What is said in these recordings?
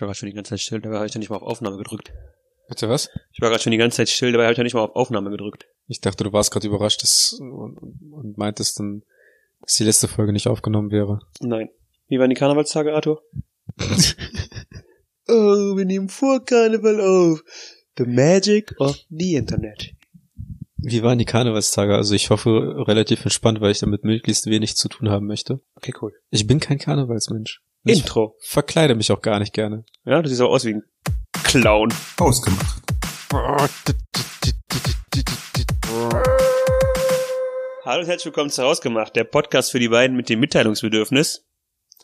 Ich war gerade schon die ganze Zeit still, dabei habe ich ja nicht mal auf Aufnahme gedrückt. Bitte was? Ich war gerade schon die ganze Zeit still, dabei habe ich ja nicht mal auf Aufnahme gedrückt. Ich dachte, du warst gerade überrascht dass, und, und meintest dann, dass die letzte Folge nicht aufgenommen wäre. Nein. Wie waren die Karnevalstage, Arthur? oh, wir nehmen vor Karneval auf. The magic of the Internet. Wie waren die Karnevalstage? Also ich hoffe relativ entspannt, weil ich damit möglichst wenig zu tun haben möchte. Okay, cool. Ich bin kein Karnevalsmensch. Ich Intro. verkleide mich auch gar nicht gerne. Ja, du siehst auch aus wie ein Clown. Ausgemacht. Hallo und herzlich willkommen zu Hausgemacht, der Podcast für die beiden mit dem Mitteilungsbedürfnis.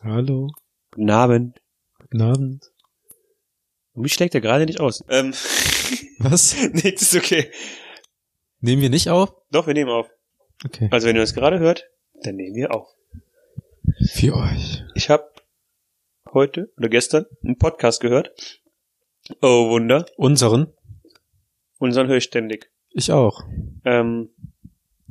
Hallo, Guten Abend. guten Abend. Und mich schlägt er gerade nicht aus. Ähm, Was? nee, das ist okay. Nehmen wir nicht auf? Doch, wir nehmen auf. Okay. Also wenn ihr das gerade hört, dann nehmen wir auf. Für euch. Ich habe heute oder gestern einen Podcast gehört. Oh Wunder. Unseren? Unseren höre ich ständig. Ich auch. Ähm,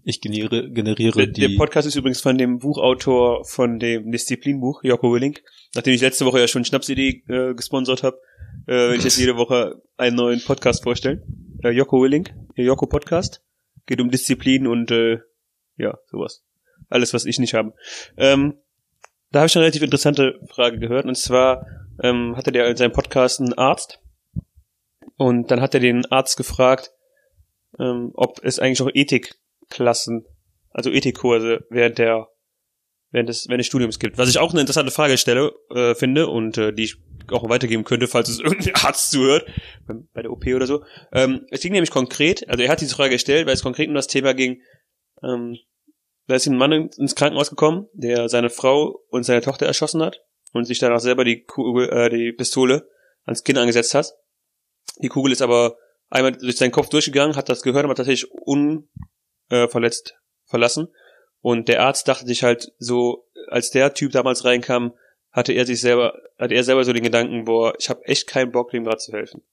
Ich generiere, generiere der, die... der Podcast ist übrigens von dem Buchautor von dem Disziplinbuch, Jocko Willink. Nachdem ich letzte Woche ja schon Schnapsidee äh, gesponsert habe, äh, werde ich jetzt jede Woche einen neuen Podcast vorstellen. Äh, Jocko Willink, der Jocko Podcast. Geht um Disziplin und äh, ja, sowas. Alles, was ich nicht habe. Ähm, da habe ich eine relativ interessante Frage gehört. Und zwar ähm, hatte der in seinem Podcast einen Arzt. Und dann hat er den Arzt gefragt, ähm, ob es eigentlich auch Ethikklassen, also Ethikkurse während der während des, während des Studiums gibt. Was ich auch eine interessante Frage stelle, äh, finde und äh, die ich auch weitergeben könnte, falls es irgendein Arzt zuhört, bei der OP oder so. Ähm, es ging nämlich konkret, also er hat diese Frage gestellt, weil es konkret um das Thema ging, ähm, da ist ein Mann in- ins Krankenhaus gekommen, der seine Frau und seine Tochter erschossen hat und sich danach selber die Kugel, äh, die Pistole ans Kinn angesetzt hat. Die Kugel ist aber einmal durch seinen Kopf durchgegangen, hat das gehört, aber tatsächlich unverletzt äh, verlassen. Und der Arzt dachte sich halt so, als der Typ damals reinkam, hatte er sich selber, hatte er selber so den Gedanken, boah, ich habe echt keinen Bock, dem gerade zu helfen.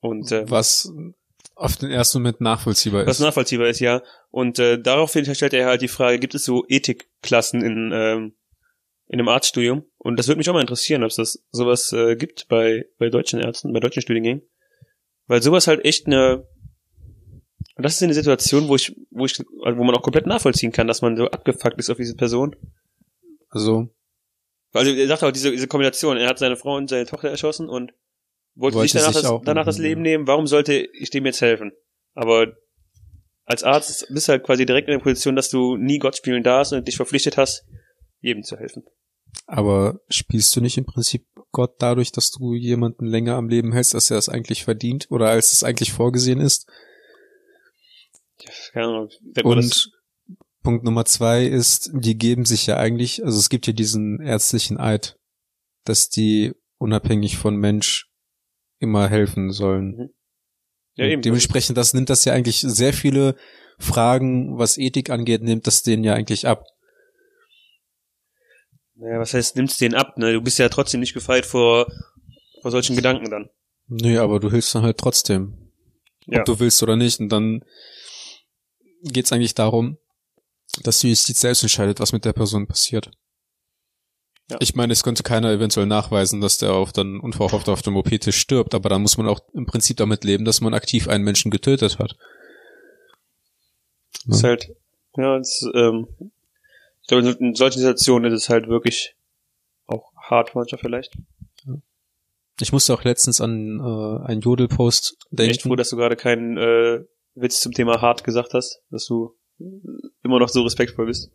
Und äh, was auf den ersten Moment nachvollziehbar was ist. nachvollziehbar ist, ja. Und äh, daraufhin stellt er halt die Frage, gibt es so Ethikklassen in, ähm, in einem Arztstudium? Und das würde mich auch mal interessieren, ob es das sowas äh, gibt bei, bei deutschen Ärzten, bei deutschen Studiengängen. Weil sowas halt echt eine das ist eine Situation, wo ich, wo ich, wo man auch komplett nachvollziehen kann, dass man so abgefuckt ist auf diese Person. also, Also er sagt auch diese, diese Kombination, er hat seine Frau und seine Tochter erschossen und wollte, Wollte sich danach, sich das, danach das Leben nehmen. Warum sollte ich dem jetzt helfen? Aber als Arzt bist du halt quasi direkt in der Position, dass du nie Gott spielen darfst und dich verpflichtet hast, jedem zu helfen. aber spielst du nicht im Prinzip Gott dadurch, dass du jemanden länger am Leben hältst, als er es eigentlich verdient oder als es eigentlich vorgesehen ist? Keine Ahnung, Und Punkt Nummer zwei ist, die geben sich ja eigentlich, also es gibt ja diesen ärztlichen Eid, dass die unabhängig von Mensch immer helfen sollen. ja Und eben. Dementsprechend, das nimmt das ja eigentlich sehr viele Fragen, was Ethik angeht, nimmt das denen ja eigentlich ab. Naja, was heißt, nimmst den ab, ne? Du bist ja trotzdem nicht gefeit vor, vor solchen Gedanken dann. Nö, aber du hilfst dann halt trotzdem. Ja. Ob du willst oder nicht. Und dann geht's eigentlich darum, dass die Justiz selbst entscheidet, was mit der Person passiert. Ja. Ich meine, es könnte keiner eventuell nachweisen, dass der auf dann unverhofft auf dem OP-Tisch stirbt, aber dann muss man auch im Prinzip damit leben, dass man aktiv einen Menschen getötet hat. Das ist halt, ja, das, ähm, ich glaube, in solchen Situationen ist es halt wirklich auch hart manchmal vielleicht. Ich musste auch letztens an äh, einen Jodel-Post Ich bin echt denken. froh, dass du gerade keinen äh, Witz zum Thema hart gesagt hast, dass du immer noch so respektvoll bist.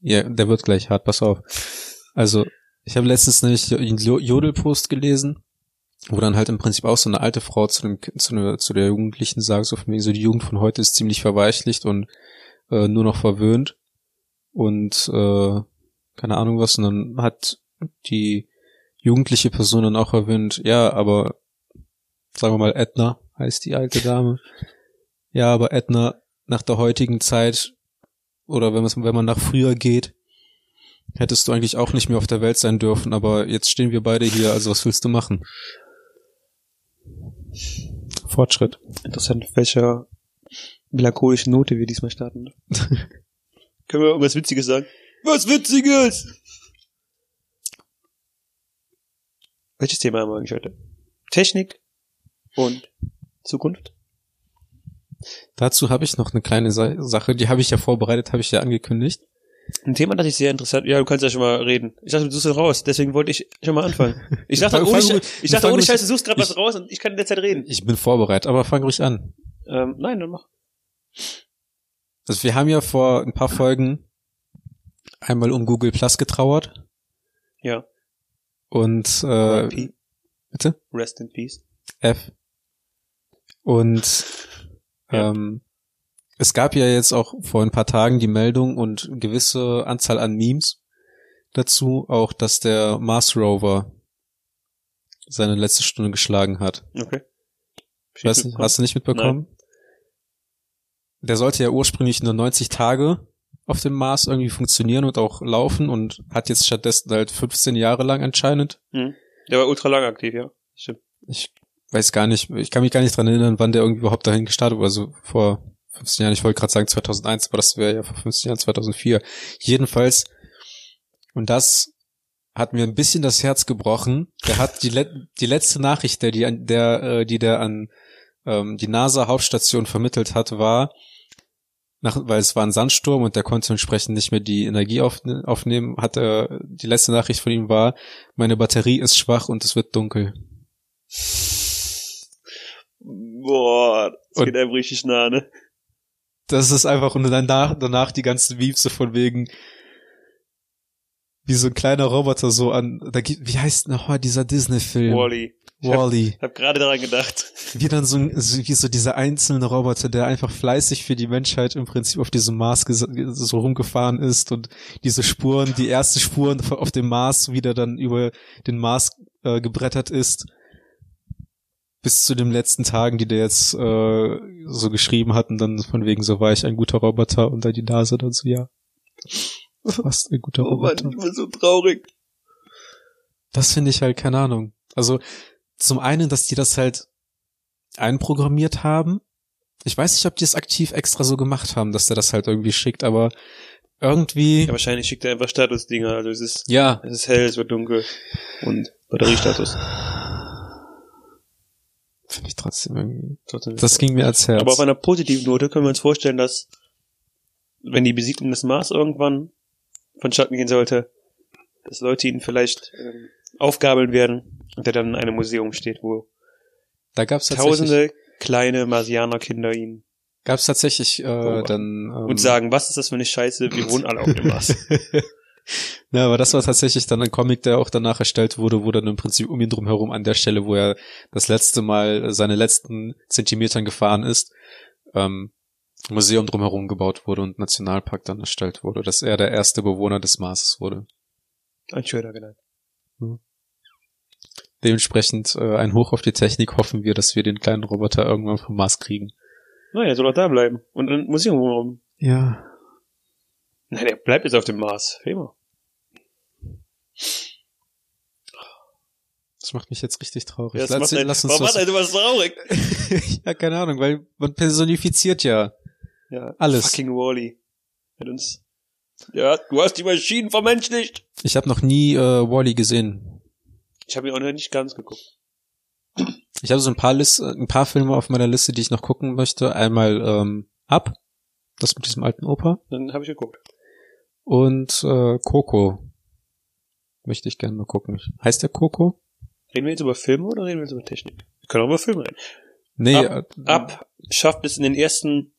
Ja, der wird gleich hart, pass auf. Also, ich habe letztens nämlich einen Jo- Jodel-Post gelesen, wo dann halt im Prinzip auch so eine alte Frau zu, dem, zu, der, zu der Jugendlichen sagt, so von so die Jugend von heute ist ziemlich verweichlicht und äh, nur noch verwöhnt und äh, keine Ahnung was. Und dann hat die jugendliche Person dann auch erwähnt, ja, aber sagen wir mal Edna heißt die alte Dame. Ja, aber Edna nach der heutigen Zeit oder wenn, wenn man nach früher geht, hättest du eigentlich auch nicht mehr auf der Welt sein dürfen, aber jetzt stehen wir beide hier, also was willst du machen? Fortschritt. Interessant, welcher melancholischen Note wir diesmal starten. ne? Können wir irgendwas Witziges sagen? Was Witziges! Welches Thema haben wir eigentlich heute? Technik und Zukunft? Dazu habe ich noch eine kleine Sa Sache, die habe ich ja vorbereitet, habe ich ja angekündigt. Ein Thema, das ich sehr interessant. Ja, du kannst ja schon mal reden. Ich dachte, du suchst raus, deswegen wollte ich schon mal anfangen. Ich dachte, ohne, Sche- ich dachte, ohne ruhig- Scheiß, du suchst gerade was ich- raus und ich kann in der Zeit reden. Ich bin vorbereitet, aber fang ruhig an. Ähm, nein, dann mach. Also wir haben ja vor ein paar Folgen einmal um Google Plus getrauert Ja. und äh, bitte Rest in Peace. F und ähm, es gab ja jetzt auch vor ein paar Tagen die Meldung und gewisse Anzahl an Memes dazu, auch dass der Mars Rover seine letzte Stunde geschlagen hat. Okay. Ich weiß nicht, hast du nicht mitbekommen? Der sollte ja ursprünglich nur 90 Tage auf dem Mars irgendwie funktionieren und auch laufen und hat jetzt stattdessen halt 15 Jahre lang anscheinend. Mhm. Der war ultra lang aktiv, ja. Stimmt. Ich weiß gar nicht, ich kann mich gar nicht dran erinnern, wann der irgendwie überhaupt dahin gestartet war. Also vor 15 Jahren, ich wollte gerade sagen 2001, aber das wäre ja vor 15 Jahren 2004. Jedenfalls, und das hat mir ein bisschen das Herz gebrochen. Der hat die, le die letzte Nachricht, der die, an- der, äh, die der an ähm, die NASA-Hauptstation vermittelt hat, war, nach, weil es war ein Sandsturm und der konnte entsprechend nicht mehr die Energie aufne aufnehmen, hat er, die letzte Nachricht von ihm war, meine Batterie ist schwach und es wird dunkel. Boah, das Und- geht einem richtig nah, ne? Das ist einfach, und danach, danach die ganzen Memes so von wegen, wie so ein kleiner Roboter so an, da gibt, wie heißt noch mal dieser Disney-Film? Wally. Ich hab, hab gerade daran gedacht. Wie dann so, ein- wie so dieser einzelne Roboter, der einfach fleißig für die Menschheit im Prinzip auf diesem Mars so rumgefahren ist und diese Spuren, die ersten Spuren auf dem Mars wieder dann über den Mars äh, gebrettert ist. Bis zu den letzten Tagen, die der jetzt äh, so geschrieben hat und dann von wegen so war ich ein guter Roboter und dann die Nase dann so, ja. Fast ein guter Oh Mann, Roboter. ich bin so traurig. Das finde ich halt, keine Ahnung. Also zum einen, dass die das halt einprogrammiert haben. Ich weiß nicht, ob die es aktiv extra so gemacht haben, dass der das halt irgendwie schickt, aber irgendwie. Ja, wahrscheinlich schickt er einfach Statusdinger. Also es ist, Ja, es ist hell, es wird dunkel. Und Batteriestatus. Finde ich trotzdem irgendwie. Trotzdem. Das ging mir als Herz. Aber auf einer positiven Note können wir uns vorstellen, dass wenn die Besiedlung des Mars irgendwann vonstatten gehen sollte, dass Leute ihn vielleicht ähm, aufgabeln werden und er dann in einem Museum steht, wo da gab's tausende kleine Marsianerkinder ihn gab's tatsächlich äh, Beobachten. dann ähm, und sagen, was ist das für eine Scheiße, wir wohnen alle auf dem Mars. ja, aber das war tatsächlich dann ein Comic, der auch danach erstellt wurde, wo dann im Prinzip um ihn drum herum an der Stelle, wo er das letzte Mal seine letzten Zentimetern gefahren ist, ähm, Museum drumherum gebaut wurde und Nationalpark dann erstellt wurde, dass er der erste Bewohner des Marses wurde. Ein schöner genannt. Dementsprechend äh, ein Hoch auf die Technik hoffen wir, dass wir den kleinen Roboter irgendwann vom Mars kriegen. Er soll auch da bleiben. Und ein Museum rum. Ja. Nein, er bleibt jetzt auf dem Mars. Immer. Das macht mich jetzt richtig traurig. Ja, lass, lass uns warum macht das, einen sowas traurig? ja, keine Ahnung, weil man personifiziert ja Ja, alles. fucking Wally. Hat uns. Ja, du hast die Maschinen vermenschlicht. Ich habe noch nie äh, Wally gesehen. Ich habe ihn auch noch nicht ganz geguckt. Ich habe so ein paar Liste, ein paar Filme auf meiner Liste, die ich noch gucken möchte. Einmal ähm, Up, das mit diesem alten Opa, Dann habe ich geguckt. Und äh, Coco. Möchte ich gerne mal gucken. Heißt der Coco? Reden wir jetzt über Filme oder reden wir jetzt über Technik? Wir können auch über Filme reden. Nee, Up. äh, Ab schafft es in den ersten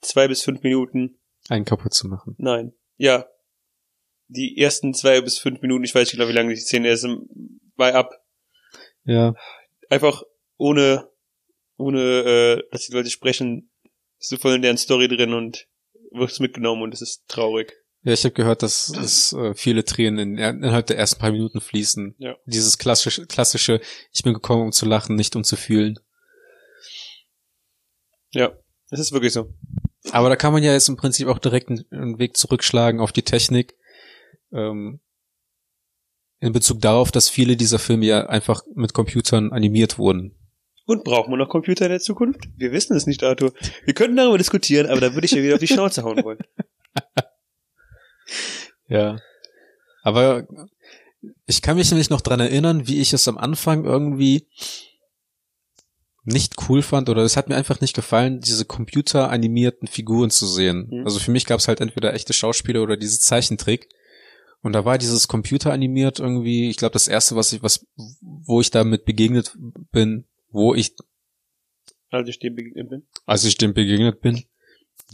zwei bis fünf Minuten. einen kaputt zu machen. Nein. Ja. Die ersten zwei bis fünf Minuten, ich weiß nicht genau, wie lange die Szene ist, bei Ab. Ja, Einfach ohne, ohne, äh, dass die Leute sprechen, bist du voll in deren Story drin und wirst mitgenommen und es ist traurig. Ja, ich habe gehört, dass, dass äh, viele Tränen in, innerhalb der ersten paar Minuten fließen. Ja. Dieses klassische, klassische, ich bin gekommen, um zu lachen, nicht um zu fühlen. Ja. Es ist wirklich so. Aber da kann man ja jetzt im Prinzip auch direkt einen, einen Weg zurückschlagen auf die Technik. Ähm, in Bezug darauf, dass viele dieser Filme ja einfach mit Computern animiert wurden. Und brauchen wir noch Computer in der Zukunft? Wir wissen es nicht, Arthur. Wir könnten darüber diskutieren, aber da würde ich ja wieder auf die Schnauze hauen wollen. Ja. Aber Ich kann mich nämlich noch dran erinnern, wie ich es am Anfang irgendwie nicht cool fand oder es hat mir einfach nicht gefallen, diese computeranimierten Figuren zu sehen. Mhm. Also für mich gab es halt entweder echte Schauspieler oder diese Zeichentrick. Und da war dieses computeranimiert irgendwie, ich glaube, das erste, was ich, was, wo ich damit begegnet bin, wo ich, Als ich dem begegnet bin. als ich dem begegnet bin,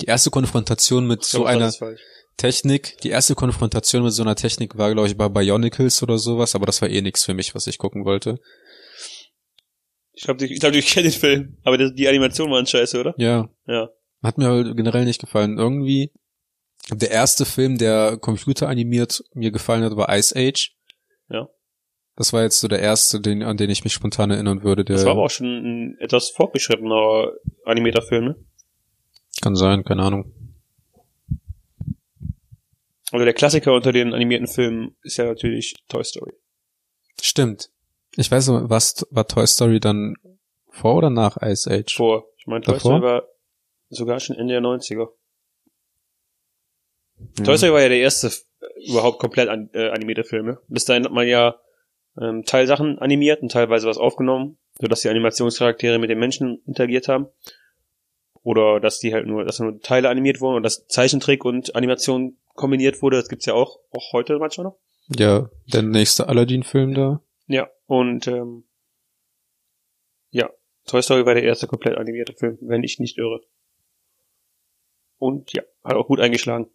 die erste Konfrontation mit Ich so glaube, das einer. Technik, die erste Konfrontation mit so einer Technik war, glaube ich, bei Bionicles oder sowas, aber das war eh nichts für mich, was ich gucken wollte. Ich glaube, ich, glaub, ich kenne den Film, aber die Animation waren scheiße, oder? Ja, Ja. Hat mir halt generell nicht gefallen. Irgendwie, der erste Film, der computeranimiert mir gefallen hat, war Ice Age. Ja. Das war jetzt so der erste, den, an den ich mich spontan erinnern würde. Das war aber auch schon ein etwas fortgeschrittener animierter Film, ne? kann sein, keine Ahnung. Also der Klassiker unter den animierten Filmen ist ja natürlich Toy Story. Stimmt. Ich weiß nicht, was war Toy Story dann vor oder nach Ice Age? Vor. Ich meine, Toy? Story war sogar schon Ende der 90er. Ja. Toy Story war ja der erste äh, überhaupt komplett an, äh, animierte Film. Ne? Bis dahin hat man ja ähm, Teilsachen animiert und teilweise was aufgenommen, sodass die Animationscharaktere mit den Menschen interagiert haben. Oder dass die halt nur, dass nur Teile animiert wurden und dass Zeichentrick und Animation kombiniert wurde. Das gibt's ja auch, auch heute manchmal noch. Ja, der nächste Aladdin-Film da. Ja, und ähm, ja, Toy Story war der erste komplett animierte Film, wenn ich nicht irre. Und ja, hat auch gut eingeschlagen.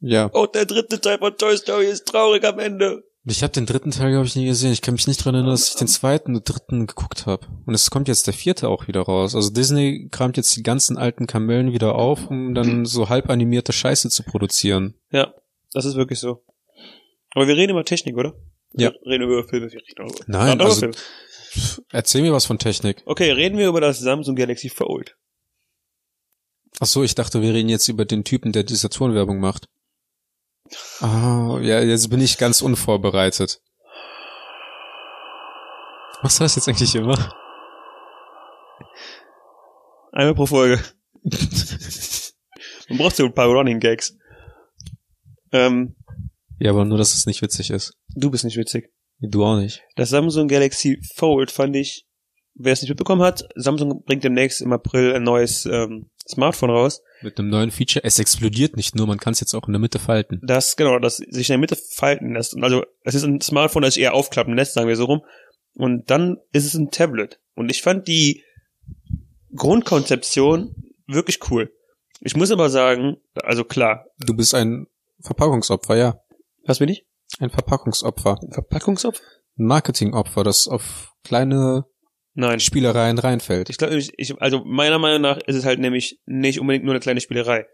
Ja. Oh, der dritte Teil von Toy Story ist traurig am Ende. Ich habe den dritten Teil, glaube ich, nie gesehen. Ich kann mich nicht dran erinnern, dass ich den zweiten und dritten geguckt habe. Und es kommt jetzt der vierte auch wieder raus. Also Disney kramt jetzt die ganzen alten Kamellen wieder auf, um dann so halb animierte Scheiße zu produzieren. Ja, das ist wirklich so. Aber wir reden über Technik, oder? Ja. Wir reden über Filme. Wir reden über Nein, also- Filme. Erzähl mir was von Technik. Okay, reden wir über das Samsung Galaxy Fold. Ach so, ich dachte, wir reden jetzt über den Typen, der die Saturn-Werbung macht. Ah, ja, jetzt bin ich ganz unvorbereitet. Machst du das jetzt eigentlich immer? Einmal pro Folge. Man braucht so ein paar Running Gags. Ähm, Ja, aber nur, dass es nicht witzig ist. du bist nicht witzig. Du auch nicht. Das Samsung Galaxy Fold fand ich, wer es nicht mitbekommen hat, Samsung bringt demnächst im April ein neues ähm, Smartphone raus, Mit einem neuen Feature. Es explodiert nicht nur, man kann es jetzt auch in der Mitte falten. das genau, das sich in der Mitte falten lässt. Und Also es ist ein Smartphone, das sich eher aufklappen lässt, sagen wir so rum. Und dann ist es ein Tablet. Und ich fand die Grundkonzeption wirklich cool. Ich muss aber sagen, also klar, Du bist ein Verpackungsopfer, ja. was bin ich? Ein Verpackungsopfer. Ein Verpackungsopfer? Ein Marketingopfer, das auf kleine Nein. Spielereien reinfällt. Ich glaube, ich, ich, also meiner Meinung nach ist es halt nämlich nicht unbedingt nur eine kleine Spielerei.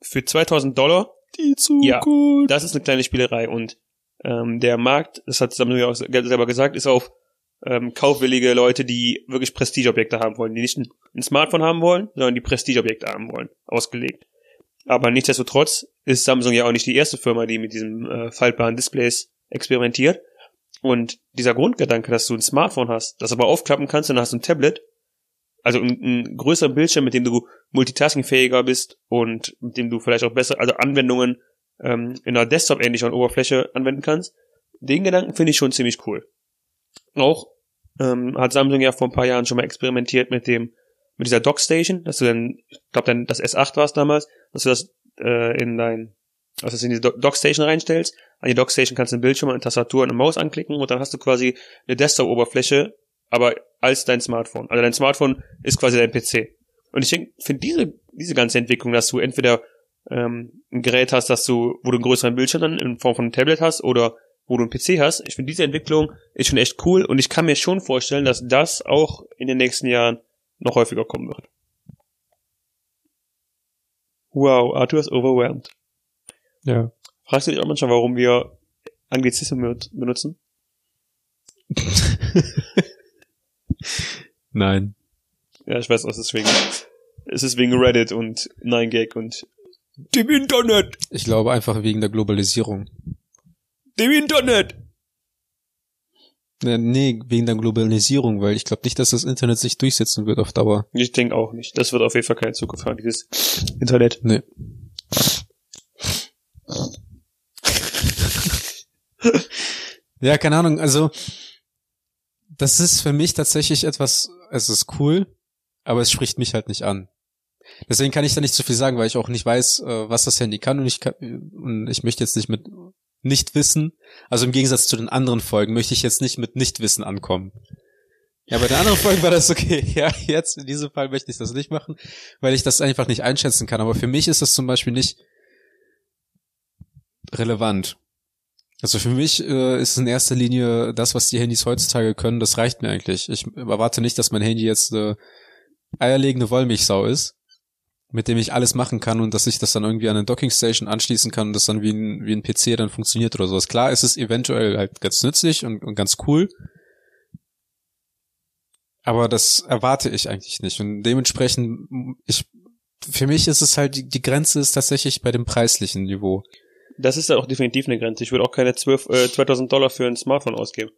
Für 2000 Dollar, Die Zukunft. das ist eine kleine Spielerei und ähm, der Markt, das hat Samsung ja auch selber gesagt, ist auf ähm, kaufwillige Leute, die wirklich Prestigeobjekte haben wollen, die nicht ein, ein Smartphone haben wollen, sondern die Prestigeobjekte haben wollen, ausgelegt. Aber nichtsdestotrotz ist Samsung ja auch nicht die erste Firma, die mit diesem äh, faltbaren Displays experimentiert. Und dieser Grundgedanke, dass du ein Smartphone hast, das aber aufklappen kannst, dann hast du ein Tablet, also ein, größerer Bildschirm, mit dem du multitaskingfähiger bist und mit dem du vielleicht auch besser, also Anwendungen ähm, in einer Desktop-ähnlichen Oberfläche anwenden kannst. Den Gedanken finde ich schon ziemlich cool. Auch ähm, hat Samsung ja vor ein paar Jahren schon mal experimentiert mit dem mit dieser Dockstation, dass du dann, ich glaube dann das S8 war es damals, dass du das äh, in dein, dass du in die Do- Dockstation reinstellst. An die Dockstation kannst du einen Bildschirm, eine Tastatur und eine Maus anklicken und dann hast du quasi eine Desktop-Oberfläche, aber als dein Smartphone. Also dein Smartphone ist quasi dein PC. Und ich finde diese diese ganze Entwicklung, dass du entweder ähm, ein Gerät hast, dass du, wo du einen größeren Bildschirm dann in Form von einem Tablet hast oder wo du einen PC hast. Ich finde diese Entwicklung ist schon echt cool und ich kann mir schon vorstellen, dass das auch in den nächsten Jahren noch häufiger kommen wird. Wow, Arthur ist overwhelmed. Ja. Fragst du dich auch manchmal, warum wir Anglizismen benutzen? Nein. Ja, ich weiß, es ist wegen, es ist wegen Reddit und 9gag und dem Internet, Ich glaube einfach wegen der Globalisierung. dem Internet. Nee, wegen der Globalisierung, weil ich glaube nicht, dass das Internet sich durchsetzen wird auf Dauer. Ich denke auch nicht. Das wird auf jeden Fall keine Zukunft haben, dieses Internet. Nee. ja, keine Ahnung, also das ist für mich tatsächlich etwas, es ist cool, aber es spricht mich halt nicht an. Deswegen kann ich da nicht so viel sagen, weil ich auch nicht weiß, äh, was das Handy kann und ich kann, und ich möchte jetzt nicht mit Nichtwissen, also im Gegensatz zu den anderen Folgen, möchte ich jetzt nicht mit Nichtwissen ankommen. Ja, bei den anderen Folgen war das okay. Ja, jetzt in diesem Fall möchte ich das nicht machen, weil ich das einfach nicht einschätzen kann. Aber für mich ist das zum Beispiel nicht relevant. Also für mich äh, ist in erster Linie das, was die Handys heutzutage können, das reicht mir eigentlich. Ich erwarte nicht, dass mein Handy jetzt eine eierlegende Wollmilchsau ist, mit dem ich alles machen kann und dass ich das dann irgendwie an eine Dockingstation anschließen kann und das dann wie ein, wie ein PC dann funktioniert oder sowas. Klar ist es eventuell halt ganz nützlich und, und ganz cool, aber das erwarte ich eigentlich nicht. Und dementsprechend, ich, für mich ist es halt, die, die Grenze ist tatsächlich bei dem preislichen Niveau. Das ist ja auch definitiv eine Grenze. Ich würde auch keine 12, äh, 2000 Dollar für ein Smartphone ausgeben.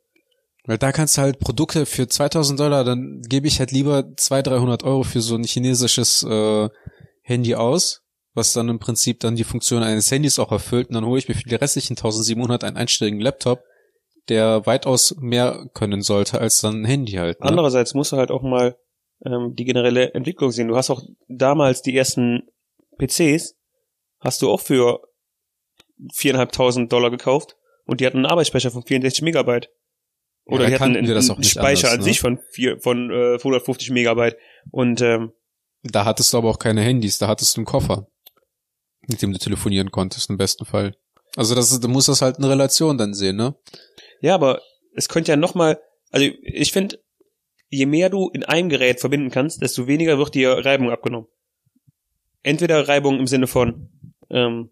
Weil da kannst du halt Produkte für 2000 Dollar, dann gebe ich halt lieber 200, 300 Euro für so ein chinesisches äh, Handy aus, was dann im Prinzip dann die Funktion eines Handys auch erfüllt und dann hole ich mir für die restlichen 1700 einen einstelligen Laptop der weitaus mehr können sollte als dann ein Handy halt. Ne? Andererseits musst du halt auch mal ähm, die generelle Entwicklung sehen. Du hast auch damals die ersten PCs, hast du auch für viereinhalbtausend Dollar gekauft und die hatten einen Arbeitsspeicher von 64 Megabyte. Oder ja, die hatten einen, einen Speicher anders, an ne? sich von vier, von äh, 150 Megabyte. Und ähm, da hattest du aber auch keine Handys, da hattest du einen Koffer, mit dem du telefonieren konntest im besten Fall. Also das, du musst das halt in Relation dann sehen, ne? Ja, aber es könnte ja noch mal, also ich finde, je mehr du in einem Gerät verbinden kannst, desto weniger wird dir Reibung abgenommen. Entweder Reibung im Sinne von, ähm,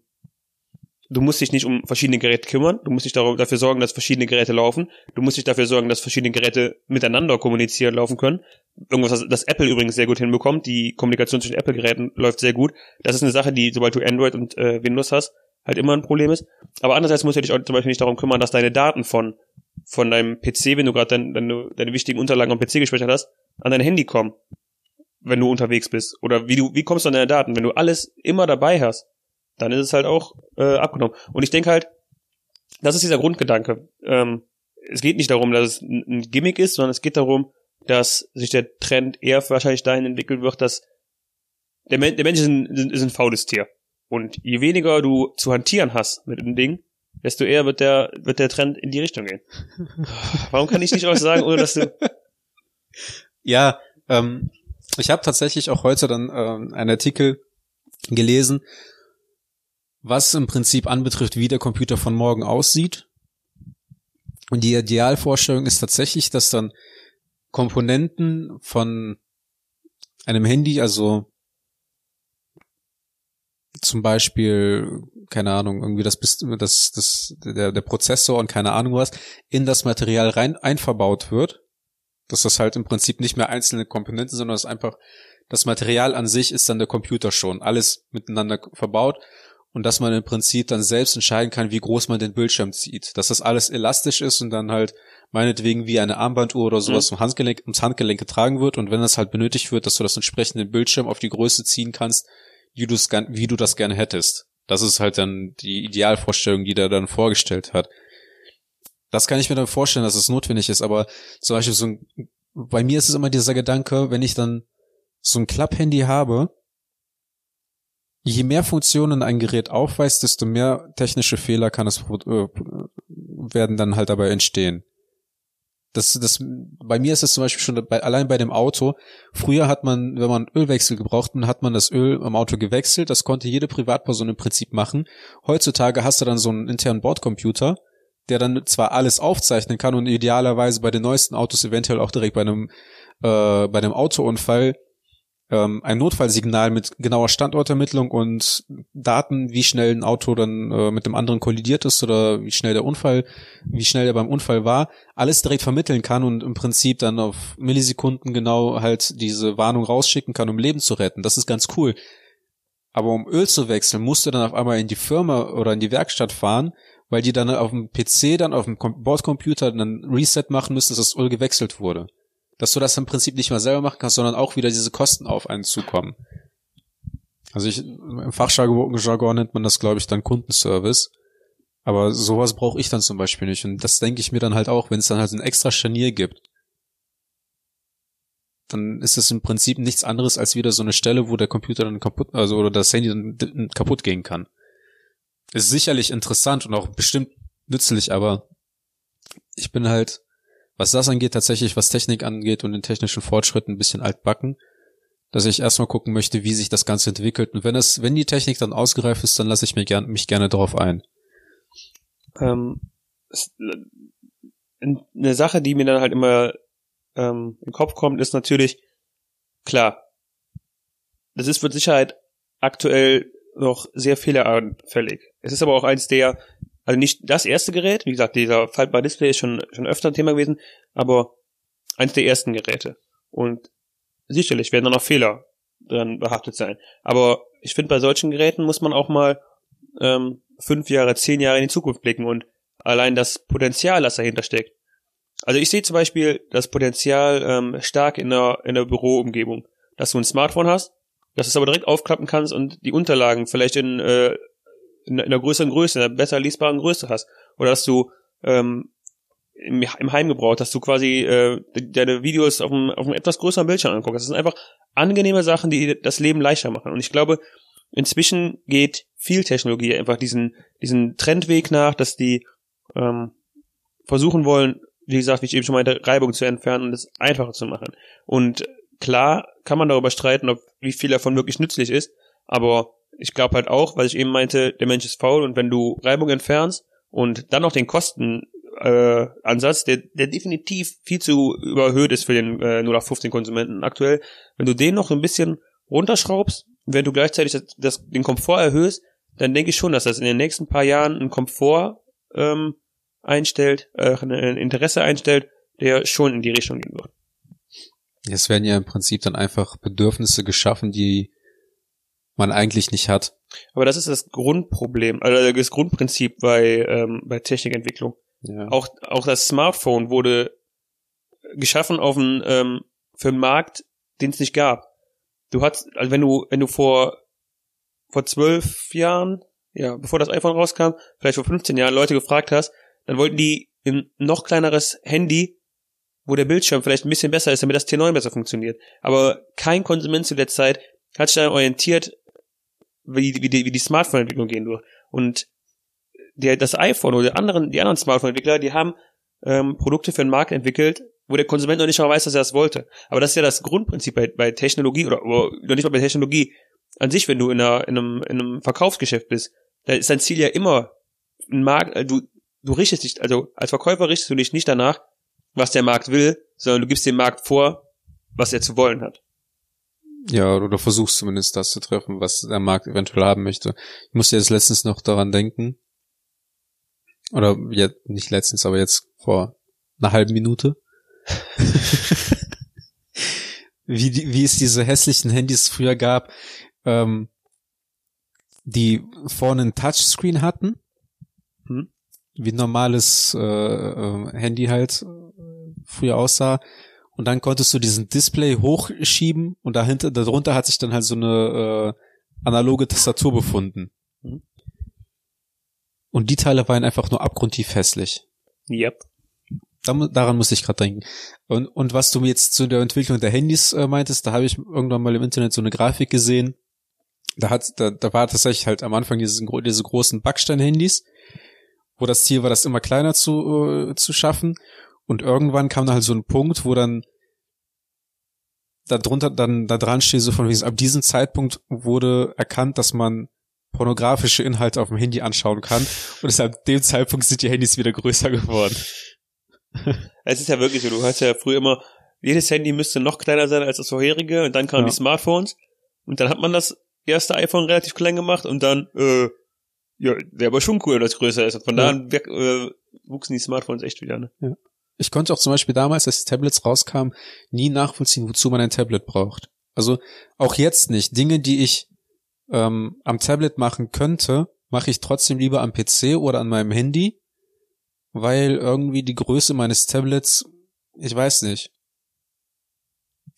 du musst dich nicht um verschiedene Geräte kümmern, du musst dich dafür sorgen, dass verschiedene Geräte laufen, du musst dich dafür sorgen, dass verschiedene Geräte miteinander kommunizieren, laufen können. Irgendwas, das Apple übrigens sehr gut hinbekommt, die Kommunikation zwischen Apple-Geräten läuft sehr gut. Das ist eine Sache, die, sobald du Android und äh, Windows hast, halt immer ein Problem ist. Aber andererseits musst du dich auch zum Beispiel nicht darum kümmern, dass deine Daten von, von deinem PC, wenn du gerade dein, deine, deine wichtigen Unterlagen am PC gespeichert hast, an dein Handy kommen, wenn du unterwegs bist. Oder wie du, wie kommst du an deine Daten? Wenn du alles immer dabei hast, dann ist es halt auch äh, abgenommen. Und ich denke halt, das ist dieser Grundgedanke. Ähm, es geht nicht darum, dass es ein Gimmick ist, sondern es geht darum, dass sich der Trend eher wahrscheinlich dahin entwickeln wird, dass der, Men der Mensch ist ein, ist ein faules Tier. Und je weniger du zu hantieren hast mit dem Ding, desto eher wird der, wird der Trend in die Richtung gehen. Warum kann ich nicht was sagen, ohne dass du. Ja, ähm, ich habe tatsächlich auch heute dann ähm, einen Artikel gelesen, was im Prinzip anbetrifft, wie der Computer von morgen aussieht. Und die Idealvorstellung ist tatsächlich, dass dann Komponenten von einem Handy, also zum Beispiel, keine Ahnung, irgendwie das, das, das, der, der Prozessor und keine Ahnung was, in das Material rein einverbaut wird. Dass das halt im Prinzip nicht mehr einzelne Komponenten, sondern das einfach, das Material an sich ist dann der Computer schon, alles miteinander verbaut und dass man im Prinzip dann selbst entscheiden kann, wie groß man den Bildschirm zieht. Dass das alles elastisch ist und dann halt meinetwegen wie eine Armbanduhr oder sowas mhm. Handgelenk, ums Handgelenk getragen wird und wenn das halt benötigt wird, dass du das entsprechende Bildschirm auf die Größe ziehen kannst, wie, du's, wie du das gerne hättest. Das ist halt dann die Idealvorstellung, die der dann vorgestellt hat. Das kann ich mir dann vorstellen, dass es notwendig ist, aber zum Beispiel so ein, bei mir ist es immer dieser Gedanke, wenn ich dann so ein Klapp-Handy habe, je mehr Funktionen ein Gerät aufweist, desto mehr technische Fehler kann es äh, werden dann halt dabei entstehen. Das, das, bei mir ist es zum Beispiel schon bei, allein bei dem Auto. Früher hat man, wenn man Ölwechsel gebraucht hat, hat man das Öl im Auto gewechselt. Das konnte jede Privatperson im Prinzip machen. Heutzutage hast du dann so einen internen Bordcomputer, der dann zwar alles aufzeichnen kann und idealerweise bei den neuesten Autos eventuell auch direkt bei einem, äh, bei einem Autounfall ähm, ein Notfallsignal mit genauer Standortermittlung und Daten, wie schnell ein Auto dann äh, mit dem anderen kollidiert ist oder wie schnell der Unfall, wie schnell er beim Unfall war, alles direkt vermitteln kann und im Prinzip dann auf Millisekunden genau halt diese Warnung rausschicken kann, um Leben zu retten. Das ist ganz cool. Aber um Öl zu wechseln, musst du dann auf einmal in die Firma oder in die Werkstatt fahren, weil die dann auf dem PC, dann auf dem Bordcomputer dann Reset machen müssen, dass das Öl gewechselt wurde dass du das im Prinzip nicht mehr selber machen kannst, sondern auch wieder diese Kosten auf einen zukommen. Also ich, im Fachjargon nennt man das, glaube ich, dann Kundenservice. Aber sowas brauche ich dann zum Beispiel nicht. Und das denke ich mir dann halt auch, wenn es dann halt ein extra Scharnier gibt, dann ist es im Prinzip nichts anderes als wieder so eine Stelle, wo der Computer dann kaputt, also oder das Handy dann kaputt gehen kann. Ist sicherlich interessant und auch bestimmt nützlich, aber ich bin halt, was das angeht, tatsächlich, was Technik angeht und den technischen Fortschritt ein bisschen altbacken, dass ich erstmal gucken möchte, wie sich das Ganze entwickelt. Und wenn es, wenn die Technik dann ausgereift ist, dann lasse ich mir gern, mich gerne darauf ein. Ähm, eine Sache, die mir dann halt immer ähm, in den Kopf kommt, ist natürlich, klar, das ist mit Sicherheit aktuell noch sehr fehleranfällig. Es ist aber auch eins der, also nicht das erste Gerät, wie gesagt, dieser Faltbar Display ist schon, schon öfter ein Thema gewesen, aber eins der ersten Geräte. Und sicherlich werden da noch Fehler dran behaftet sein. Aber ich finde, bei solchen Geräten muss man auch mal ähm, fünf Jahre, zehn Jahre in die Zukunft blicken und allein das Potenzial, das dahinter steckt. Also ich sehe zum Beispiel das Potenzial ähm, stark in der, in der Büroumgebung, dass du ein Smartphone hast, dass du es aber direkt aufklappen kannst und die Unterlagen vielleicht in, äh, in, in einer größeren Größe, in einer besser lesbaren Größe hast. Oder dass du ähm, im, im Heim gebraucht, dass du quasi äh, deine Videos auf einem, auf einem etwas größeren Bildschirm anguckst. Das sind einfach angenehme Sachen, die das Leben leichter machen. Und ich glaube, inzwischen geht viel Technologie einfach diesen, diesen Trendweg nach, dass die ähm, versuchen wollen, wie gesagt, wie ich eben schon meinte, Reibung zu entfernen und es einfacher zu machen. Und klar kann man darüber streiten, ob wie viel davon wirklich nützlich ist, aber ich glaube halt auch, weil ich eben meinte, der Mensch ist faul und wenn du Reibung entfernst und dann noch den Kosten äh, der, der definitiv viel zu überhöht ist für den äh, 0815 Konsumenten aktuell, wenn du den noch ein bisschen runterschraubst, wenn du gleichzeitig das, das, den Komfort erhöhst, dann denke ich schon, dass das in den nächsten paar Jahren ein Komfort ähm, einstellt, äh, ein Interesse einstellt, der schon in die Richtung gehen wird. Es werden ja im Prinzip dann einfach Bedürfnisse geschaffen, die man eigentlich nicht hat. Aber das ist das Grundproblem, also das Grundprinzip bei, ähm, bei Technikentwicklung. Ja. Auch, auch das Smartphone wurde geschaffen auf einen, ähm, für einen Markt, den es nicht gab. Du hast, also wenn du, wenn du vor, vor zwölf Jahren, ja, bevor das iPhone rauskam, vielleicht vor 15 Jahren Leute gefragt hast, dann wollten die ein noch kleineres Handy, wo der Bildschirm vielleicht ein bisschen besser ist, damit das T9 besser funktioniert. Aber kein Konsument zu der Zeit hat sich dann orientiert, wie, wie die, wie die Smartphone-Entwicklung gehen durch. Und der, das iPhone oder anderen, die anderen Smartphone-Entwickler, die haben ähm, Produkte für den Markt entwickelt, wo der Konsument noch nicht mal weiß, dass er das wollte. Aber das ist ja das Grundprinzip bei, bei Technologie oder, oder nicht mal bei Technologie an sich, wenn du in, einer, in, einem, in einem Verkaufsgeschäft bist, da ist dein Ziel ja immer ein Markt, äh, du, du richtest dich, also als Verkäufer richtest du dich nicht danach, was der Markt will, sondern du gibst dem Markt vor, was er zu wollen hat. Ja, oder versuchst zumindest das zu treffen, was der Markt eventuell haben möchte. Ich musste jetzt letztens noch daran denken, oder jetzt, nicht letztens, aber jetzt vor einer halben Minute. wie, die, wie es diese hässlichen Handys früher gab, ähm, die vorne ein Touchscreen hatten. Hm? Wie ein normales äh, äh, Handy halt äh, früher aussah. Und dann konntest du diesen Display hochschieben und dahinter, darunter hat sich dann halt so eine äh, analoge Tastatur befunden. Hm? Und die Teile waren einfach nur abgrundtief hässlich. Yep. daran muss ich gerade denken. Und, und was du mir jetzt zu der Entwicklung der Handys äh, meintest, da habe ich irgendwann mal im Internet so eine Grafik gesehen. Da hat, da, da war tatsächlich halt am Anfang diese, diese großen Backstein-Handys, wo das Ziel war, das immer kleiner zu, äh, zu schaffen. Und irgendwann kam da halt so ein Punkt, wo dann da drunter dann da dran steht so von wegen, ab diesem Zeitpunkt wurde erkannt, dass man pornografische Inhalte auf dem Handy anschauen kann. Und deshalb dem Zeitpunkt sind die Handys wieder größer geworden. Es ist ja wirklich so, du hast ja früher immer, jedes Handy müsste noch kleiner sein als das vorherige und dann kamen ja. die Smartphones und dann hat man das erste iPhone relativ klein gemacht und dann, äh, ja, wäre aber schon cool, wenn das größer ist. Und von ja. da an äh, wuchsen die Smartphones echt wieder. Ne? Ja. Ich konnte auch zum Beispiel damals, als die Tablets rauskamen, nie nachvollziehen, wozu man ein Tablet braucht. Also auch jetzt nicht. Dinge, die ich ähm, am Tablet machen könnte, mache ich trotzdem lieber am PC oder an meinem Handy, weil irgendwie die Größe meines Tablets, ich weiß nicht.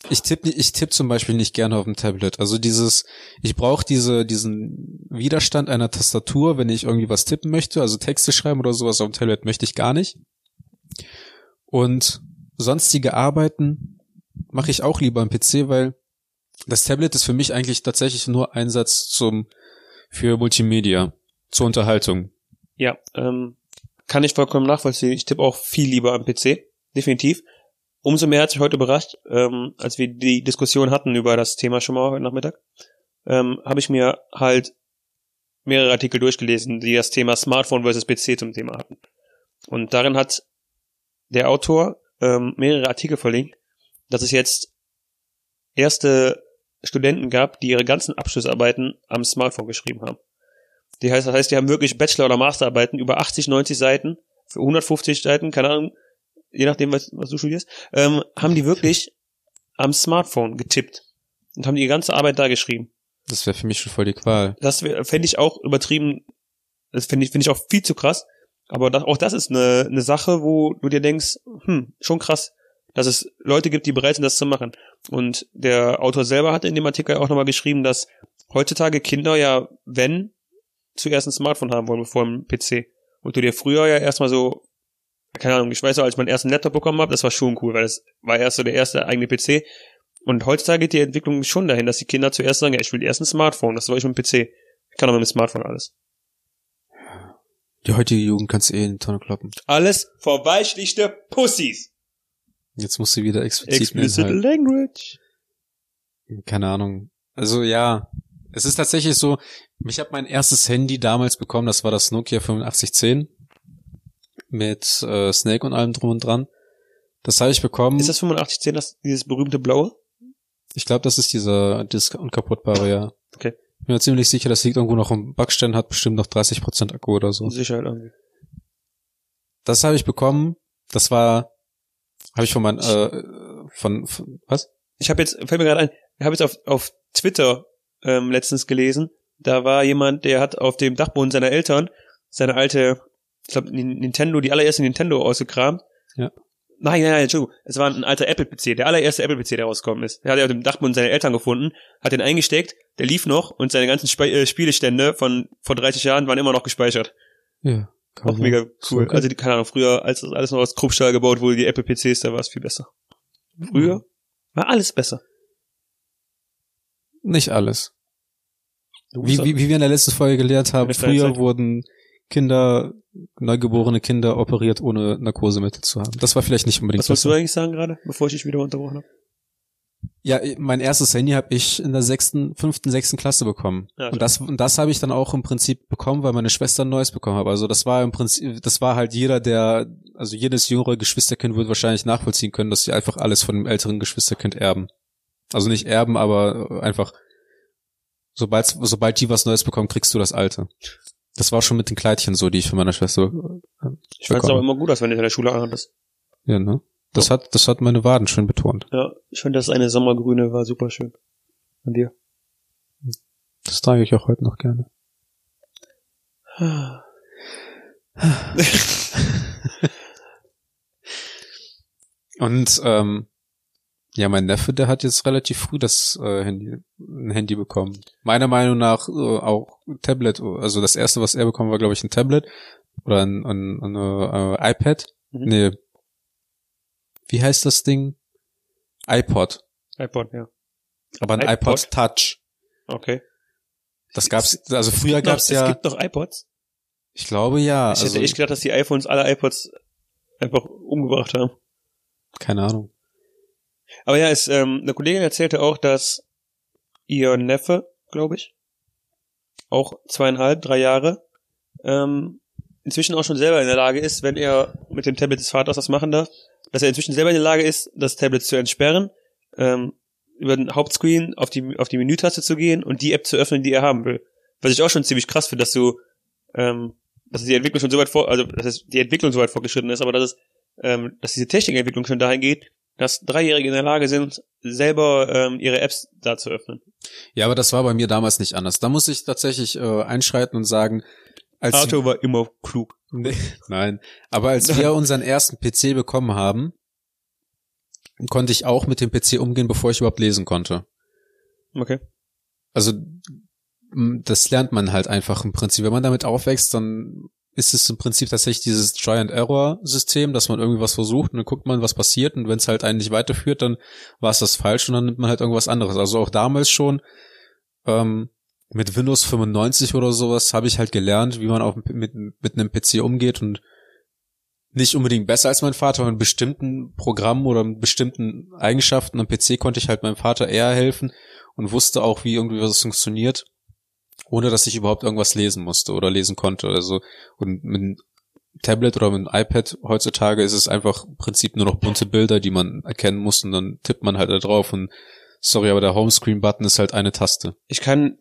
ich tippe ich tipp zum Beispiel nicht gerne auf dem Tablet. Also dieses, ich brauche diese, diesen Widerstand einer Tastatur, wenn ich irgendwie was tippen möchte, also Texte schreiben oder sowas auf dem Tablet möchte ich gar nicht. Und sonstige Arbeiten mache ich auch lieber am PC, weil das Tablet ist für mich eigentlich tatsächlich nur Einsatz zum für Multimedia, zur Unterhaltung. Ja, ähm, kann ich vollkommen nachvollziehen. Ich tippe auch viel lieber am PC, definitiv. Umso mehr hat sich heute überrascht, ähm, als wir die Diskussion hatten über das Thema schon mal heute Nachmittag, ähm, habe ich mir halt mehrere Artikel durchgelesen, die das Thema Smartphone versus PC zum Thema hatten. Und darin hat der Autor ähm, mehrere Artikel verlinkt, dass es jetzt erste Studenten gab, die ihre ganzen Abschlussarbeiten am Smartphone geschrieben haben. Die heißt, das heißt, die haben wirklich Bachelor- oder Masterarbeiten über 80, 90 Seiten, für 150 Seiten, keine Ahnung, je nachdem, was, was du studierst, ähm, haben die wirklich am Smartphone getippt und haben die ganze Arbeit da geschrieben. Das wäre für mich schon voll die Qual. Das fände ich auch übertrieben, das finde ich, finde ich auch viel zu krass. Aber das, auch das ist eine, eine Sache, wo du dir denkst, hm, schon krass, dass es Leute gibt, die bereit sind, das zu machen. Und der Autor selber hat in dem Artikel auch nochmal geschrieben, dass heutzutage Kinder ja, wenn, zuerst ein Smartphone haben wollen, bevor ein PC. Und du dir früher ja erstmal so keine Ahnung, ich weiß auch, als ich meinen ersten Laptop bekommen habe, das war schon cool, weil das war erst so der erste eigene PC. Und heutzutage geht die Entwicklung schon dahin, dass die Kinder zuerst sagen, ja, ich will erst ein Smartphone, das war ich mit dem PC. Ich kann auch mit dem Smartphone alles. Die heutige Jugend kannst eh in die Tonne kloppen. Alles vorbeischlichte Pussys. Jetzt musst du wieder explizit Explicit Language. Keine Ahnung. Also ja, es ist tatsächlich so, ich habe mein erstes Handy damals bekommen, das war das Nokia 8510 mit äh, Snake und allem drum und dran. Das habe ich bekommen. Ist das 8510, das, dieses berühmte blaue? Ich glaube, das ist dieser Disk unkaputtbare, ja. Ich bin mir ziemlich sicher, das liegt irgendwo noch im Backstein, hat bestimmt noch 30% Akku oder so. Sicherheit irgendwie. Das habe ich bekommen. Das war, habe ich von meinem, äh, von, von was? Ich habe jetzt, fällt mir gerade ein, ich habe jetzt auf, auf Twitter ähm, letztens gelesen, da war jemand, der hat auf dem Dachboden seiner Eltern seine alte ich glaube, Nintendo, die allererste Nintendo ausgekramt. Ja. Nein, nein, nein, Entschuldigung. Es war ein alter Apple-PC, der allererste Apple-PC, der rausgekommen ist. Der hat er auf dem Dachboden seine Eltern gefunden, hat den eingesteckt, der lief noch und seine ganzen Spe äh, Spielestände von vor 30 Jahren waren immer noch gespeichert. Ja. Auch mega cool. Okay. Also, die, keine Ahnung, früher, als das alles noch aus Kruppstahl gebaut wurde, die Apple-PCs, da war es viel besser. Früher mhm. war alles besser. Nicht alles. Wie, wie, wie wir in der letzten Folge gelehrt haben, früher wurden Kinder, neugeborene Kinder operiert, ohne Narkosemittel zu haben. Das war vielleicht nicht unbedingt. Was wolltest du eigentlich sagen gerade, bevor ich dich wieder unterbrochen habe? Ja, mein erstes Handy habe ich in der sechsten, fünften, sechsten Klasse bekommen. Ja, und das, und das habe ich dann auch im Prinzip bekommen, weil meine Schwester ein neues bekommen hat. Also das war im Prinzip, das war halt jeder, der, also jedes jüngere Geschwisterkind wird wahrscheinlich nachvollziehen können, dass sie einfach alles von dem älteren Geschwisterkind erben. Also nicht erben, aber einfach, sobald, sobald die was Neues bekommen, kriegst du das alte. Das war schon mit den Kleidchen so, die ich von meiner Schwester. Äh, ich fand es auch immer gut, als wenn ich in der Schule anhattest. Ja, ne? Das oh. hat, das hat meine Waden schön betont. Ja, ich finde das eine Sommergrüne war super schön. An dir. Das trage ich auch heute noch gerne. Und ähm, ja, mein Neffe, der hat jetzt relativ früh das äh, Handy, ein Handy bekommen. Meiner Meinung nach äh, auch Tablet. Also das erste, was er bekommen war, glaube ich, ein Tablet oder ein, ein, ein äh, iPad. Mhm. Nee. Wie heißt das Ding? iPod. iPod, ja. Aber ein iPod, iPod Touch. Okay. Das gab's, also früher gab's noch, ja. Es gibt doch iPods. Ich glaube ja. Ich hätte also, echt gedacht, dass die iPhones alle iPods einfach umgebracht haben. Keine Ahnung. Aber ja, es, ähm, eine Kollegin erzählte auch, dass ihr Neffe, glaube ich, auch zweieinhalb, drei Jahre, ähm, inzwischen auch schon selber in der Lage ist, wenn er mit dem Tablet des Vaters das machen darf, dass er inzwischen selber in der Lage ist, das Tablet zu entsperren, ähm, über den Hauptscreen auf die, auf die Menütaste zu gehen und die App zu öffnen, die er haben will. Was ich auch schon ziemlich krass finde, dass du, ähm, dass die Entwicklung schon so weit vor, also dass die Entwicklung so weit fortgeschritten ist, aber dass es, ähm, dass diese Technikentwicklung schon dahin geht, dass Dreijährige in der Lage sind, selber ähm, ihre Apps da zu öffnen. Ja, aber das war bei mir damals nicht anders. Da muss ich tatsächlich äh, einschreiten und sagen, als Arthur war immer klug. Nee, nein, aber als wir unseren ersten PC bekommen haben, konnte ich auch mit dem PC umgehen, bevor ich überhaupt lesen konnte. Okay. Also das lernt man halt einfach im Prinzip. Wenn man damit aufwächst, dann ist es im Prinzip tatsächlich dieses Try-and-Error-System, dass man irgendwie was versucht und dann guckt man, was passiert und wenn es halt einen nicht weiterführt, dann war es das falsch und dann nimmt man halt irgendwas anderes. Also auch damals schon ähm, mit Windows 95 oder sowas habe ich halt gelernt, wie man auch mit, mit einem PC umgeht und nicht unbedingt besser als mein Vater, aber in bestimmten Programmen oder in bestimmten Eigenschaften am PC konnte ich halt meinem Vater eher helfen und wusste auch, wie irgendwie was funktioniert, ohne dass ich überhaupt irgendwas lesen musste oder lesen konnte. Also und mit einem Tablet oder mit einem iPad heutzutage ist es einfach im Prinzip nur noch bunte Bilder, die man erkennen muss und dann tippt man halt da drauf und sorry, aber der Homescreen-Button ist halt eine Taste. Ich kann,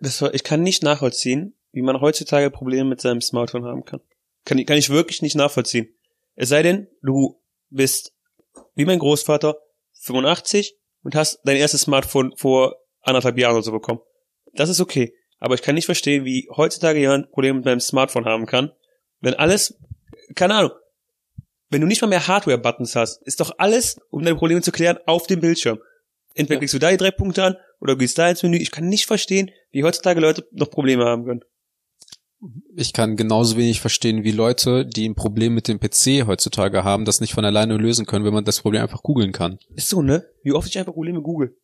das, ich kann nicht nachvollziehen, wie man heutzutage Probleme mit seinem Smartphone haben kann. Kann, kann ich wirklich nicht nachvollziehen. Es sei denn, du bist wie mein Großvater 85 und hast dein erstes Smartphone vor anderthalb Jahren oder so bekommen. Das ist okay. Aber ich kann nicht verstehen, wie heutzutage jemand Probleme mit meinem Smartphone haben kann, wenn alles, keine Ahnung, wenn du nicht mal mehr Hardware-Buttons hast, ist doch alles, um deine Probleme zu klären, auf dem Bildschirm. Entweder Ja. klickst du da die drei Punkte an oder gehst da ins Menü. Ich kann nicht verstehen, wie heutzutage Leute noch Probleme haben können. Ich kann genauso wenig verstehen, wie Leute, die ein Problem mit dem PC heutzutage haben, das nicht von alleine lösen können, wenn man das Problem einfach googeln kann. Ist so, ne? Wie oft ich einfach Probleme google.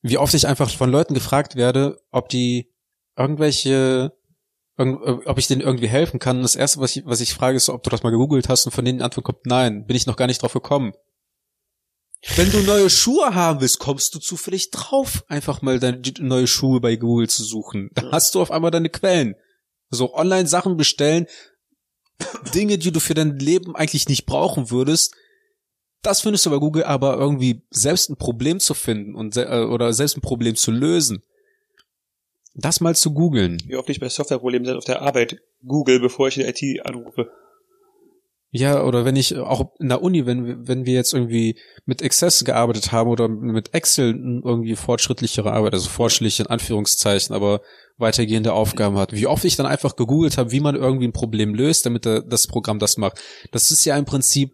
Wie oft ich einfach von Leuten gefragt werde, ob die irgendwelche, irgend, äh, ob ich denen irgendwie helfen kann. Und das erste, was ich, was ich frage, ist, ob du das mal gegoogelt hast und von denen die Antwort kommt, nein, bin ich noch gar nicht drauf gekommen. Wenn du neue Schuhe haben willst, kommst du zufällig drauf, einfach mal deine neue Schuhe bei Google zu suchen. Da hast du auf einmal deine Quellen. So online Sachen bestellen, Dinge, die du für dein Leben eigentlich nicht brauchen würdest, das findest du bei Google, aber irgendwie selbst ein Problem zu finden und äh, oder selbst ein Problem zu lösen, das mal zu googeln. Wie oft ich bei Softwareproblemen auf der Arbeit google, bevor ich die IT anrufe. Ja, oder wenn ich auch in der Uni, wenn wir, wenn wir jetzt irgendwie mit Access gearbeitet haben oder mit Excel irgendwie fortschrittlichere Arbeit, also fortschrittliche in Anführungszeichen, aber weitergehende Aufgaben hat, wie oft ich dann einfach gegoogelt habe, wie man irgendwie ein Problem löst, damit das Programm das macht. Das ist ja im Prinzip,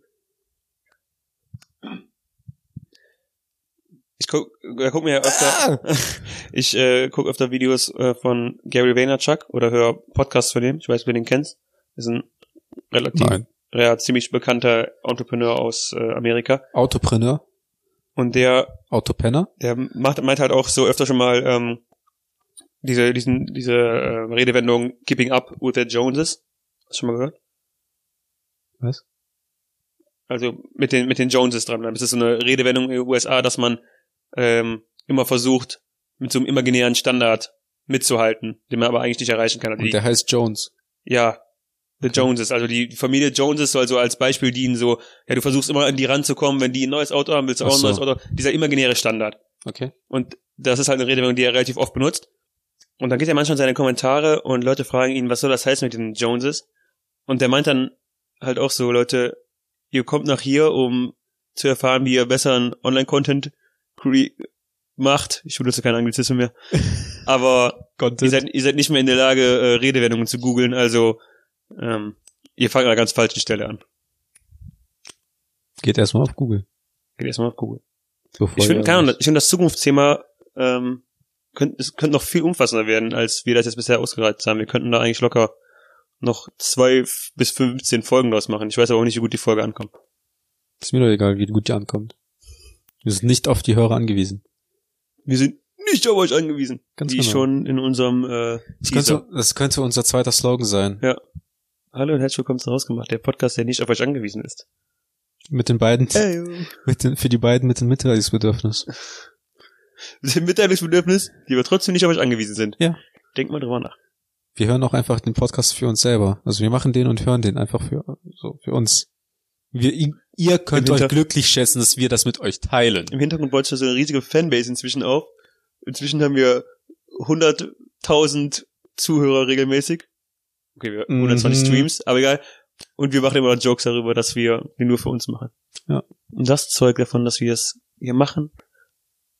Ich guck, äh, guck mir öfter, ich äh, guck öfter Videos äh, von Gary Vaynerchuk oder höre Podcasts von dem. Ich weiß, wer den kennst. Ist ein relativ, Nein. ja, ziemlich bekannter Entrepreneur aus äh, Amerika. Autopreneur, Und der Autopenner, der macht, meint halt auch so öfter schon mal ähm, diese, diesen, diese äh, Redewendung Keeping Up with the Joneses. Hast du schon mal gehört? Was? Also mit den, mit den Joneses dran. Das ist so eine Redewendung in den USA, dass man ähm, immer versucht, mit so einem imaginären Standard mitzuhalten, den man aber eigentlich nicht erreichen kann. Also und die, der heißt Jones. ja, The Okay. Joneses, also die Familie Joneses soll so als Beispiel dienen, so, ja, du versuchst immer an die ranzukommen, wenn die ein neues Auto haben, willst du auch ein so. neues Auto. Dieser imaginäre Standard. Okay. Und das ist halt eine Redewendung, die er relativ oft benutzt. Und dann geht er manchmal in seine Kommentare und Leute fragen ihn, was soll das heißen mit den Joneses? Und der meint dann halt auch so, Leute, ihr kommt nach hier, um zu erfahren, wie ihr besseren Online-Content macht. Ich benutze keinen Anglizismus mehr. Aber ihr seid, ihr seid nicht mehr in der Lage, äh, Redewendungen zu googeln, also ähm, ihr fangt an einer ganz falschen Stelle an. Geht erstmal auf Google. Geht erstmal auf Google. Bevor Ich finde, ich finde das Zukunftsthema ähm, könnte, es könnte noch viel umfassender werden, als wir das jetzt bisher ausgereizt haben. Wir könnten da eigentlich locker noch zwei bis 15 Folgen draus machen. Ich weiß aber auch nicht, wie gut die Folge ankommt. Ist mir doch egal, wie gut die ankommt. Wir sind nicht auf die Hörer angewiesen. Wir sind nicht auf euch angewiesen. Ganz wie genau. schon in unserem äh, Das könnte, das könnte unser zweiter Slogan sein. Hallo und herzlich willkommen zu Rausgemacht, der Podcast, der nicht auf euch angewiesen ist. Mit den beiden, Hey, mit den, für die beiden mit dem Mitteilungsbedürfnis. wir sind Mitteilungsbedürfnis, die wir trotzdem nicht auf euch angewiesen sind. Ja. Denkt mal drüber nach. Wir hören auch einfach den Podcast für uns selber. Also wir machen den und hören den einfach für, so, für uns. Wir, ihr könnt euch glücklich schätzen, dass wir das mit euch teilen. Im Hintergrund baut sich so eine riesige Fanbase inzwischen auf. Inzwischen haben wir 100.000 Zuhörer regelmäßig. Okay, wir Mhm. 120 Streams, aber egal. Und wir machen immer noch Jokes darüber, dass wir die nur für uns machen. Ja. Und das zeugt davon, dass wir es hier machen,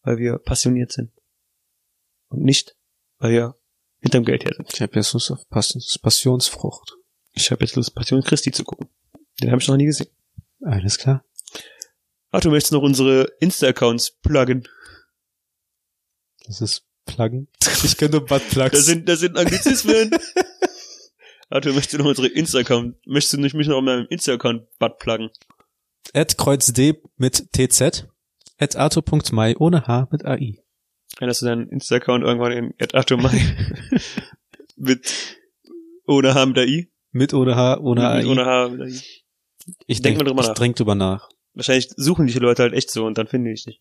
weil wir passioniert sind. Und nicht, weil wir hinterm Geld her sind. Ich habe jetzt Lust auf Pass Passionsfrucht. Ich habe jetzt Lust, Passion Christi zu gucken. Den habe ich noch nie gesehen. Alles klar. Möchtest du noch unsere Insta-Accounts pluggen? Das ist Pluggen. Ich kenne nur Buttplugs. Da sind, da sind Anglizismen. Arthur, möchtest du noch unsere Insta-Account, möchtest du nicht mich noch auf meinem Insta-Account Butt pluggen? At Kreuz D mit TZ. At Arthur.mai ohne H mit AI. Erinnerst du deinen Insta-Account irgendwann in at Mai? mit, ohne H mit AI? Mit oder H ohne AI. Mit ohne H mit AI. Ich denk denk mal drüber ich nach. denk drüber nach. Wahrscheinlich suchen die Leute halt echt so und dann finde ich dich.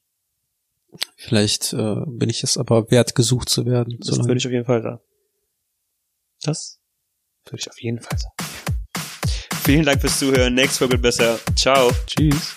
Vielleicht äh, bin ich es aber wert, gesucht zu werden. Das solange- würde ich auf jeden Fall sagen. Das würde ich auf jeden Fall sagen. Vielen Dank fürs Zuhören. Nächste Folge wird besser. Ciao. Tschüss.